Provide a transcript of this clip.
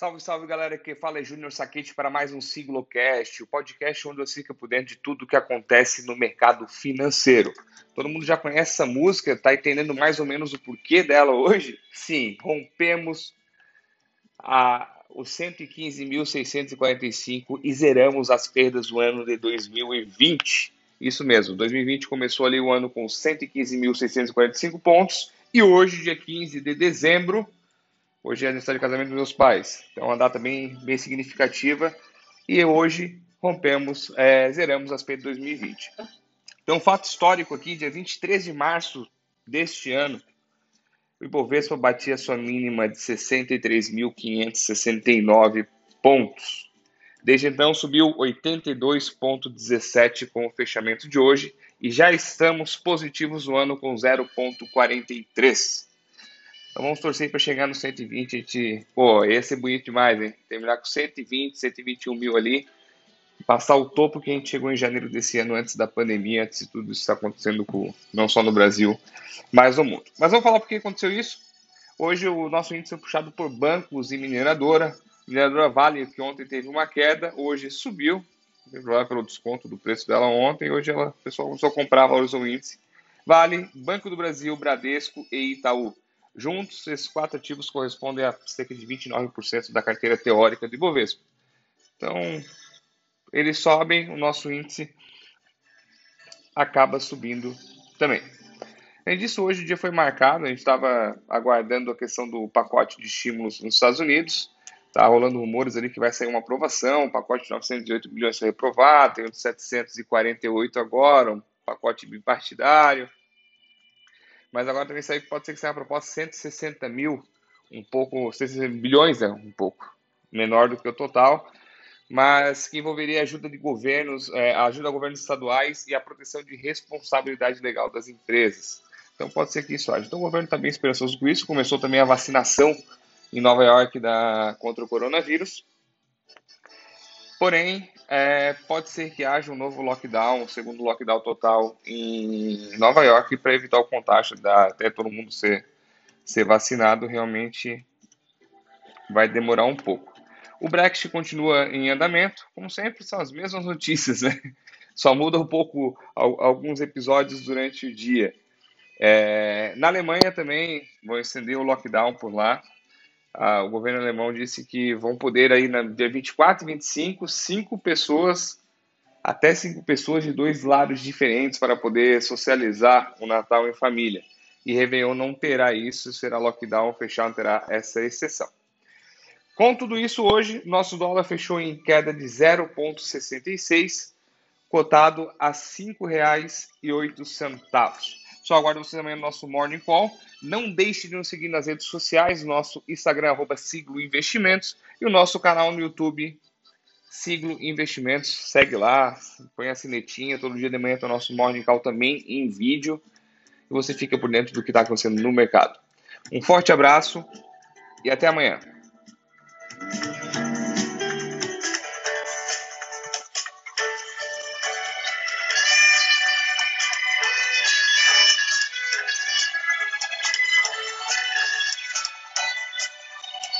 Salve, salve galera, que fala é Júnior Saquete para mais um Siglocast, o podcast onde você fica por dentro de tudo o que acontece no mercado financeiro. Todo mundo já conhece essa música, tá entendendo mais ou menos o porquê dela hoje? Sim, rompemos a, os 115.645 e zeramos as perdas do ano de 2020. Isso mesmo, 2020 começou ali o ano com 115.645 pontos e hoje, dia 15 de dezembro, Hoje é aniversário de casamento dos meus pais. Então, é uma data bem, bem significativa. E hoje rompemos, é, zeramos as P de 2020. Então, fato histórico aqui, dia 23 de março deste ano, o Ibovespa batia sua mínima de 63.569 pontos. Desde então, subiu 82,17 com o fechamento de hoje e já estamos positivos no ano com 0,43. Então vamos torcer para chegar no 120. A gente, pô, ia ser bonito demais, hein? Terminar com 120, 121 mil ali. Passar o topo que a gente chegou em janeiro desse ano, antes da pandemia, antes de tudo isso está acontecendo com, não só no Brasil, mas no mundo. Mas vamos falar por que aconteceu isso. Hoje o nosso índice é puxado por bancos e mineradora. Mineradora Vale, que ontem teve uma queda, hoje subiu. Pelo desconto do preço dela ontem, hoje ela, o pessoal começou a comprar, valorizou o índice. Vale, Banco do Brasil, Bradesco e Itaú. Juntos, esses quatro ativos correspondem a cerca de 29% da carteira teórica do Ibovespa. Então, eles sobem, o nosso índice acaba subindo também. Além disso, hoje o dia foi marcado, a gente estava aguardando a questão do pacote de estímulos nos Estados Unidos. Está rolando rumores ali que vai sair uma aprovação, o pacote de 908 bilhões foi reprovado, tem o de 748 agora, um pacote bipartidário. Mas agora também saiu que pode ser que seja uma proposta de 160 mil, um pouco, 160 bilhões, né? Um pouco menor do que o total, mas que envolveria ajuda de governos, é, ajuda a governos estaduais e a proteção de responsabilidade legal das empresas. Então pode ser que isso haja. Então o governo está bem esperançoso com isso. Começou também a vacinação em Nova York da, contra o coronavírus. Porém, é, pode ser que haja um novo lockdown, um segundo lockdown total em Nova York para evitar o contágio, da, até todo mundo ser, ser vacinado, realmente vai demorar um pouco. O Brexit continua em andamento, como sempre, são as mesmas notícias, né? Só muda um pouco alguns episódios durante o dia. É, na Alemanha também vão estender o lockdown por lá ah, o governo alemão disse que vão poder aí na dia 24 e 25, cinco pessoas, até cinco pessoas de dois lados diferentes para poder socializar o Natal em família. E Réveillon não terá isso, será lockdown, fechado terá essa exceção. Com tudo isso, hoje, nosso dólar fechou em queda de 0,66, cotado a R$ 5,08. Só aguardo vocês amanhã no nosso Morning Call. Não deixe de nos seguir nas redes sociais, nosso Instagram, arroba Siglo Investimentos, e o nosso canal no YouTube, Siglo Investimentos. Segue lá, põe a sinetinha, todo dia de manhã tem o nosso Morning Call também em vídeo, e você fica por dentro do que está acontecendo no mercado. Um forte abraço e até amanhã.